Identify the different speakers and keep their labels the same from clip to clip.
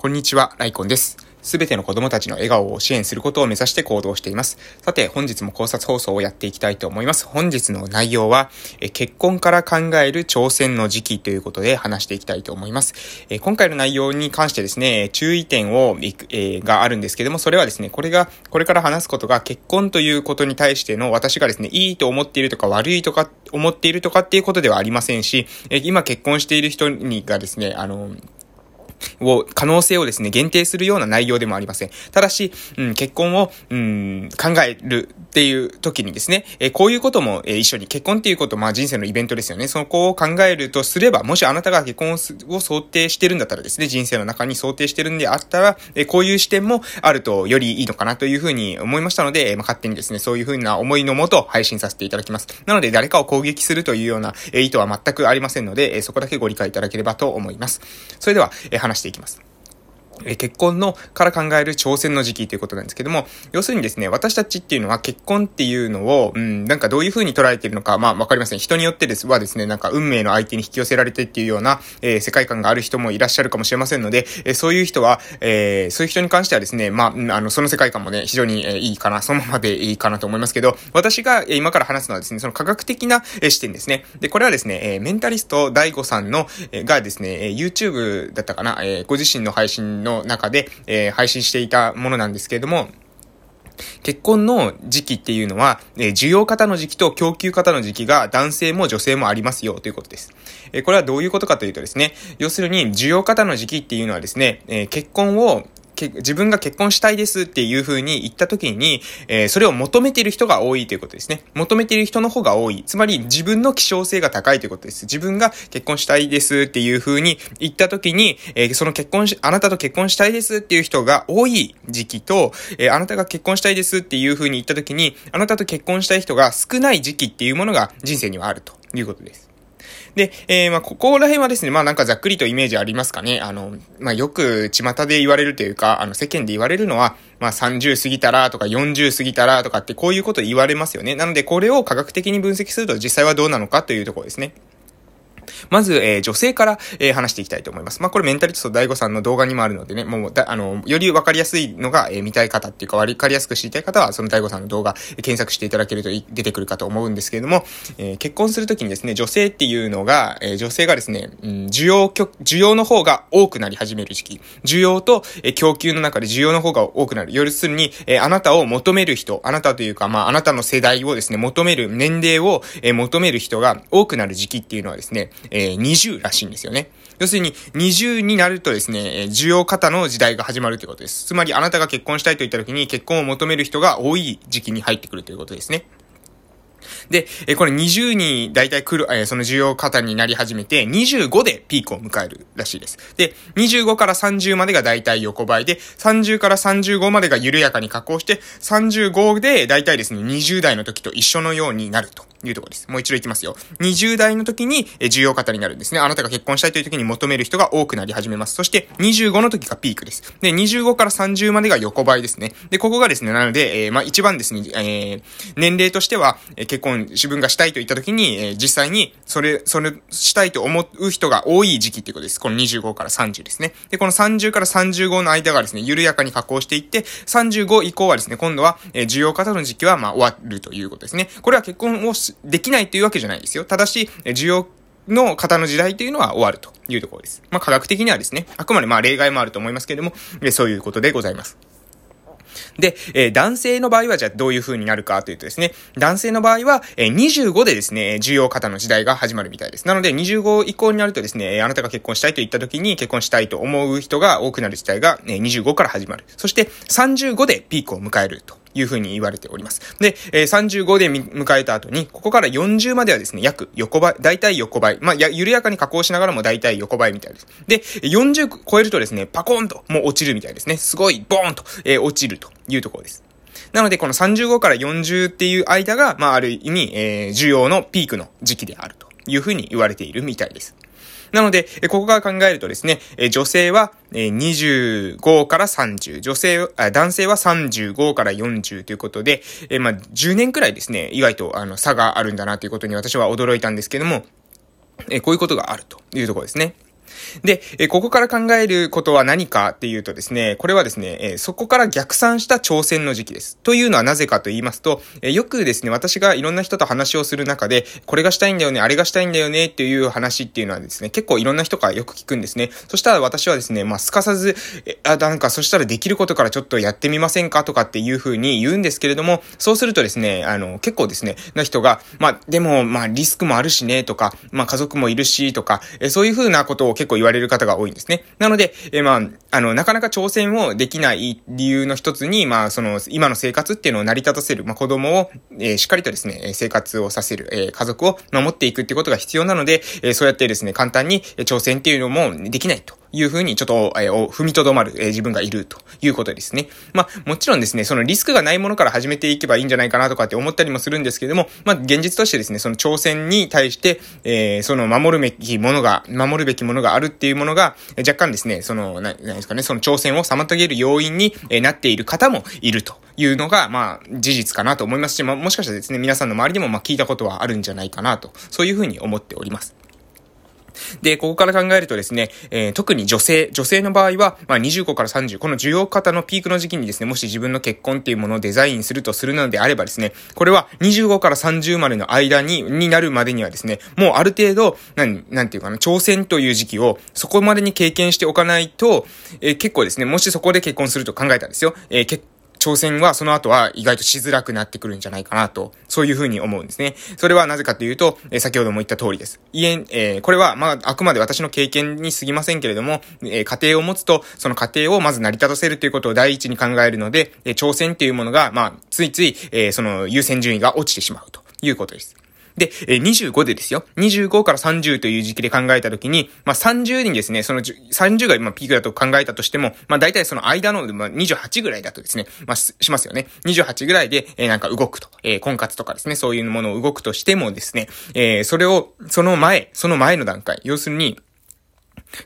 Speaker 1: こんにちは、ライコンです。すべての子供たちの笑顔を支援することを目指して行動しています。さて、本日も考察放送をやっていきたいと思います。本日の内容は、え結婚から考える挑戦の時期ということで話していきたいと思います。え今回の内容に関してですね、注意点を、えー、があるんですけども、それはですね、これが、これから話すことが結婚ということに対しての私がですね、いいと思っているとか悪いとか思っているとかっていうことではありませんし、え今結婚している人にがですね、あの、を、可能性をですね、限定するような内容でもありません。ただし、うん、結婚を、うん、考えるっていう時にですね、え、こういうことも、え、一緒に、結婚っていうこと、まあ人生のイベントですよね。そこを考えるとすれば、もしあなたが結婚を想定してるんだったらですね、人生の中に想定してるんであったら、え、こういう視点もあるとよりいいのかなというふうに思いましたので、えまあ、勝手にですね、そういうふうな思いのもと配信させていただきます。なので、誰かを攻撃するというような、え意図は全くありませんので、えそこだけご理解いただければと思います。それでは、え話していきます。え結婚のから考える挑戦の時期ということなんですけども、要するにですね、私たちっていうのは結婚っていうのを、うん、なんかどういう風に捉えてるのか、まあわかりません。人によってですはですね、なんか運命の相手に引き寄せられてっていうような、えー、世界観がある人もいらっしゃるかもしれませんので、えー、そういう人は、えー、そういう人に関してはですね、まあ、あの、その世界観もね、非常に、えいいかな、そのままでいいかなと思いますけど、私が、え今から話すのはですね、その科学的な、え視点ですね。で、これはですね、えメンタリスト DAIGO さんの、えがですね、え YouTube だったかな、えご自身の配信のの中で、えー、配信していたものなんですけれども、結婚の時期っていうのは、えー、需要型の時期と供給型の時期が男性も女性もありますよということです。えー、これはどういうことかというとですね、要するに需要型の時期っていうのはですね、えー、結婚を自分が結婚したいですっていう風に言った時に、えー、それを求めてる人が多いということですね。求めてる人の方が多い。つまり自分の希少性が高いということです。自分が結婚したいですっていう風に言った時に、えー、その結婚し、あなたと結婚したいですっていう人が多い時期と、えー、あなたが結婚したいですっていう風に言った時に、あなたと結婚したい人が少ない時期っていうものが人生にはあるということです。で、えー、まあ、ここら辺はですね、まあ、なんかざっくりとイメージありますかね。あの、まあ、よく巷で言われるというか、あの、世間で言われるのは、まあ、30過ぎたらとか40過ぎたらとかってこういうこと言われますよね。なので、これを科学的に分析すると実際はどうなのかというところですね。まず、えー、女性から、えー、話していきたいと思います。まあ、これメンタリスト大悟さんの動画にもあるのでね、もう、だ、あの、よりわかりやすいのが、えー、見たい方っていうか、わかりやすく知りたい方は、その大悟さんの動画、えー、検索していただけると出てくるかと思うんですけれども、えー、結婚するときにですね、女性っていうのが、えー、女性がですね、うん、需要、需要の方が多くなり始める時期。需要と、えー、供給の中で需要の方が多くなる。要するに、えー、あなたを求める人、あなたというか、まあ、あなたの世代をですね、求める、年齢を、えー、求める人が多くなる時期っていうのはですね、えー、20らしいんですよね。要するに、20になるとですね、需要型の時代が始まるということです。つまり、あなたが結婚したいと言った時に結婚を求める人が多い時期に入ってくるということですね。で、えこれ20に大体来る、えその需要型になり始めて、25でピークを迎えるらしいです。で、25から30までが大体横ばいで、30から35までが緩やかに加工して、35で大体ですね、20代の時と一緒のようになると。いうところです。もう一度いきますよ。20代の時に重要型になるんですね。あなたが結婚したいという時に求める人が多くなり始めます。そして25の時がピークです。で、25から30までが横ばいですね。で、ここがですね、なので、えー、まあ一番ですね、えー、年齢としては、え、結婚、自分がしたいと言った時に、えー、実際に、それ、それ、したいと思う人が多い時期っていうことです。この25から30ですね。で、この30から35の間がですね、緩やかに加工していって、35以降はですね、今度は、えー、需要型の時期は、まあ終わるということですね。これは結婚をできないというわけじゃないですよ。ただし、需要の方の時代というのは終わるというところです。まあ、科学的にはですね、あくまでまあ例外もあると思いますけれども、そういうことでございます。で、えー、男性の場合はじゃあどういう風になるかというとですね、男性の場合は、えー、25でですね、重要型の時代が始まるみたいです。なので、25以降になるとですね、あなたが結婚したいと言った時に結婚したいと思う人が多くなる時代が、えー、25から始まる。そして、35でピークを迎えると。いうふうに言われております。で、えー、35で迎えた後に、ここから40まではですね、約横ばい、大体横ばい。まあ、や、緩やかに加工しながらも大体横ばいみたいです。で、40超えるとですね、パコーンと、もう落ちるみたいですね。すごい、ボーンと、えー、落ちるというところです。なので、この35から40っていう間が、まあ、ある意味、えー、需要のピークの時期であるというふうに言われているみたいです。なので、ここから考えるとですね、女性は25から30、女性、男性は35から40ということで、まあ、10年くらいですね、意外とあの差があるんだなということに私は驚いたんですけども、こういうことがあるというところですね。で、えここから考えることは何かっていうとですね、これはですね、えそこから逆算した挑戦の時期です。というのはなぜかと言いますと、えよくですね、私がいろんな人と話をする中で、これがしたいんだよね、あれがしたいんだよねっていう話っていうのはですね、結構いろんな人からよく聞くんですね。そしたら私はですね、まあ、すかさず、え、あ、なんかそしたらできることからちょっとやってみませんか？とかっていうふうに言うんですけれども、そうするとですね、あの、結構ですね、な人が、まあ、でも、まあ、リスクもあるしね、とか、まあ、家族もいるし、とか、えそういうふうなことを結構言われる方が多いんですね。なので、えまあ、あの、なかなか挑戦をできない理由の一つに、まあ、その、今の生活っていうのを成り立たせる、まあ、子供を、えー、しっかりとですね、生活をさせる、えー、家族を守っていくってことが必要なので、えー、そうやってですね、簡単に挑戦っていうのもできないと。いうふうにちょっと、踏みとどまる、自分がいるということですね。まあ、もちろんですね、そのリスクがないものから始めていけばいいんじゃないかなとかって思ったりもするんですけども、まあ、現実としてですね、その挑戦に対して、えー、その守るべきものが、守るべきものがあるっていうものが、若干ですね、その、な、なんですかね、その挑戦を妨げる要因になっている方もいるというのが、まあ、事実かなと思いますし、まあ、もしかしたらですね、皆さんの周りでも、まあ、聞いたことはあるんじゃないかなと、そういうふうに思っております。で、ここから考えるとですね、えー、特に女性、女性の場合は、まあ、25から30、この需要型のピークの時期にですね、もし自分の結婚っていうものをデザインするとするのであればですね、これは25から30までの間に、になるまでにはですね、もうある程度、なん、なんていうかな、挑戦という時期をそこまでに経験しておかないと、えー、結構ですね、もしそこで結婚すると考えたんですよ。えー、結挑戦はその後は意外としづらくなってくるんじゃないかなと、そういうふうに思うんですね。それはなぜかというと、え、先ほども言った通りです。家、えー、これは、まあ、あくまで私の経験に過ぎませんけれども、えー、家庭を持つと、その家庭をまず成り立たせるということを第一に考えるので、え挑戦っていうものが、まあ、ついつい、えその優先順位が落ちてしまうということです。で、え25でですよ。25から30という時期で考えたときに、まあ、30にですね、その30が今ピークだと考えたとしても、まあ、大体その間の、まあ、28ぐらいだとですね、まあ、しますよね。28ぐらいで、えー、なんか動くと。えー、婚活とかですね、そういうものを動くとしてもですね、えー、それを、その前、その前の段階、要するに、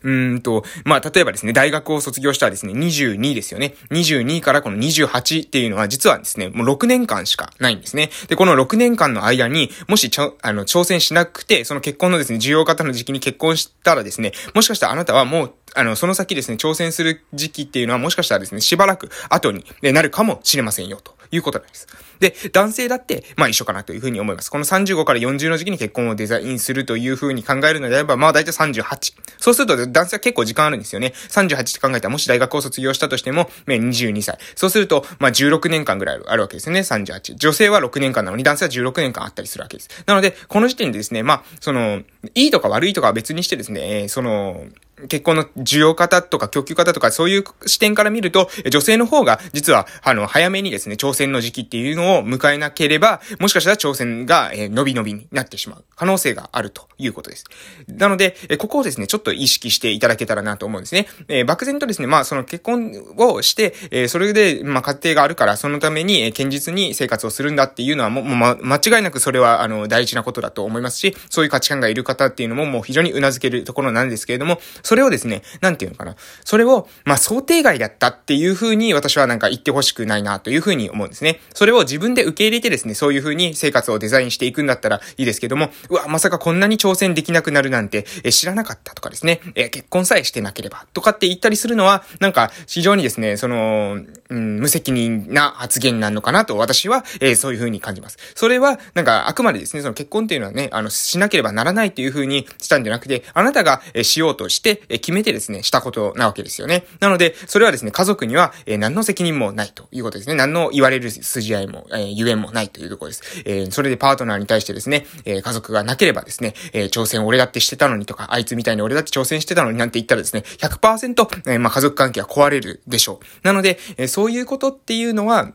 Speaker 1: うんと、まあ、例えばですね、大学を卒業したらですね、22ですよね。22からこの28っていうのは実はですね、もう6年間しかないんですね。で、この6年間の間に、もしちょ、あの、挑戦しなくて、その結婚のですね、需要型の時期に結婚したらですね、もしかしたらあなたはもう、あの、その先ですね、挑戦する時期っていうのはもしかしたらですね、しばらく後になるかもしれませんよ、ということなんです。で、男性だって、まあ一緒かなというふうに思います。この35から40の時期に結婚をデザインするというふうに考えるのであれば、まあ大体38。そうすると男性は結構時間あるんですよね。38って考えたら、もし大学を卒業したとしても、22歳。そうすると、まあ16年間ぐらいあるわけですね、38。女性は6年間なのに男性は16年間あったりするわけです。なので、この時点でですね、まあ、その、いいとか悪いとかは別にしてですね、その、結婚の需要方とか供給方とかそういう視点から見ると、女性の方が実は、あの、早めにですね、挑戦の時期っていうのを迎えなければ、もしかしたら挑戦が、え、伸び伸びになってしまう可能性があるということです。なので、え、ここをですね、ちょっと意識していただけたらなと思うんですね。え、漠然とですね、まあ、その結婚をして、え、それで、まあ、家庭があるから、そのために、え、堅実に生活をするんだっていうのはもう、ま、間違いなくそれは、あの、大事なことだと思いますし、そういう価値観がいる方っていうのももう非常に頷けるところなんですけれども、それをですね、なんていうのかな。それを、まあ、想定外だったっていう風に私はなんか言ってほしくないなという風に思うんですね。それを自分で受け入れてですね、そういう風に生活をデザインしていくんだったらいいですけども、うわ、まさかこんなに挑戦できなくなるなんて、え知らなかったとかですね、え結婚さえしてなければとかって言ったりするのは、なんか非常にですね、その、うん、無責任な発言なのかなと私は、えー、そういう風に感じます。それは、なんかあくまでですね、その結婚っていうのはね、あの、しなければならないっていう風にしたんじゃなくて、あなたが、えしようとして、え決めてですね、したことなわけですよね。なので、それはですね、家族には、え、何の責任もないということですね。何の言われる筋合いも、えー、ゆえんもないというところです。え、それでパートナーに対してですね、え、家族がなければですね、え、挑戦俺だってしてたのにとか、あいつみたいに俺だって挑戦してたのになんて言ったらですね、100%、え、まあ、家族関係は壊れるでしょう。なので、え、そういうことっていうのは、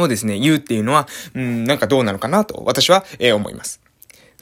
Speaker 1: をですね、言うっていうのは、うん、なんかどうなのかなと、私は、えー、思います。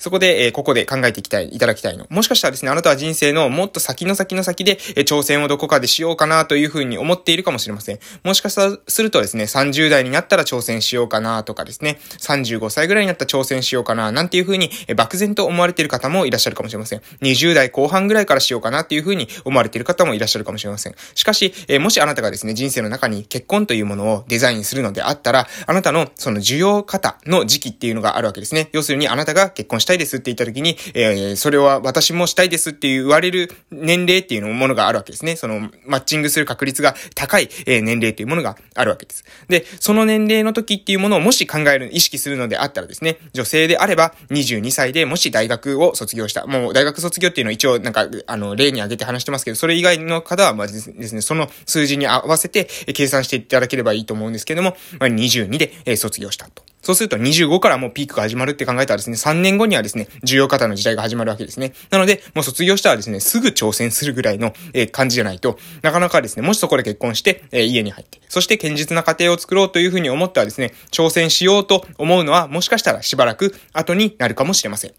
Speaker 1: そこで、えー、ここで考えていきたい、いただきたいの。もしかしたらですね、あなたは人生のもっと先の先の先で、えー、挑戦をどこかでしようかなというふうに思っているかもしれません。もしかしたらするとですね、30代になったら挑戦しようかなとかですね、35歳ぐらいになったら挑戦しようかな、なんていうふうに、えー、漠然と思われている方もいらっしゃるかもしれません。20代後半ぐらいからしようかなっていうふうに思われている方もいらっしゃるかもしれません。しかし、えー、もしあなたがですね、人生の中に結婚というものをデザインするのであったら、あなたのその需要方の時期っていうのがあるわけですね。要するにあなたが結婚したしたいですって言った時に、えー、それは私もしたいですって言われる年齢っていうのものがあるわけですね。その、マッチングする確率が高い、えー、年齢というものがあるわけです。で、その年齢の時っていうものをもし考える、意識するのであったらですね、女性であれば22歳でもし大学を卒業した。もう大学卒業っていうのを一応なんか、あの、例に挙げて話してますけど、それ以外の方はまあですね、その数字に合わせて計算していただければいいと思うんですけども、まあ、22で、え、卒業したと。そうすると25からもうピークが始まるって考えたらですね、3年後にはですね、重要型の時代が始まるわけですね。なので、もう卒業したらですね、すぐ挑戦するぐらいの、えー、感じじゃないと、なかなかですね、もしそこで結婚して、えー、家に入って、そして堅実な家庭を作ろうというふうに思ったらですね、挑戦しようと思うのは、もしかしたらしばらく後になるかもしれません。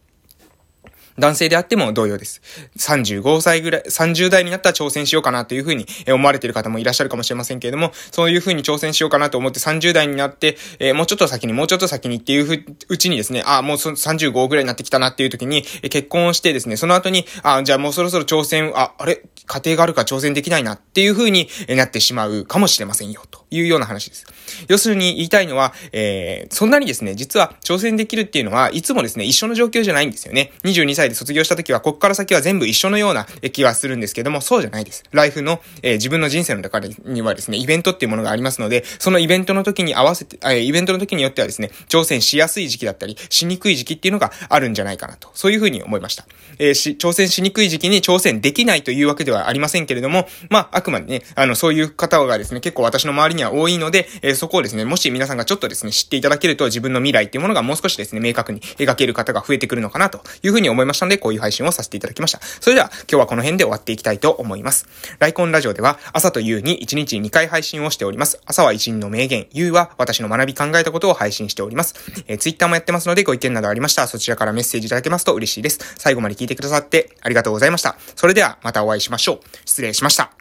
Speaker 1: 男性であっても同様です。35歳ぐらい、30代になったら挑戦しようかなというふうに思われている方もいらっしゃるかもしれませんけれども、そういうふうに挑戦しようかなと思って30代になって、えー、もうちょっと先に、もうちょっと先にっていうふうちにですね、あ、もう35ぐらいになってきたなっていう時に、結婚をしてですね、その後に、あ、じゃあもうそろそろ挑戦、あ、あれ、家庭があるから挑戦できないなっていうふうになってしまうかもしれませんよ、というような話です。要するに言いたいのは、えー、そんなにですね、実は挑戦できるっていうのは、いつもですね、一緒の状況じゃないんですよね。22歳で卒業した時は、こっから先は全部一緒のような気はするんですけども、そうじゃないです。ライフの、えー、自分の人生の中にはですね、イベントっていうものがありますので、そのイベントの時に合わせて、えー、イベントの時によってはですね、挑戦しやすい時期だったり、しにくい時期っていうのがあるんじゃないかなと。そういうふうに思いました。えー、し、挑戦しにくい時期に挑戦できないというわけでではありませんけれども、まあ、あくまでね、あの、そういう方がですね、結構私の周りには多いので、えー、そこをですね、もし皆さんがちょっとですね、知っていただけると自分の未来っていうものがもう少しですね、明確に描ける方が増えてくるのかなというふうに思いましたので、こういう配信をさせていただきました。それでは、今日はこの辺で終わっていきたいと思います。ライコンラジオでは、朝と夕に1日2回配信をしております。朝は一日の名言、夕は私の学び考えたことを配信しております。えー、ツイッターもやってますので、ご意見などありましたら、そちらからメッセージいただけますと嬉しいです。最後まで聞いてくださってありがとうございました。それでは、またお会いしましょう。失礼しました。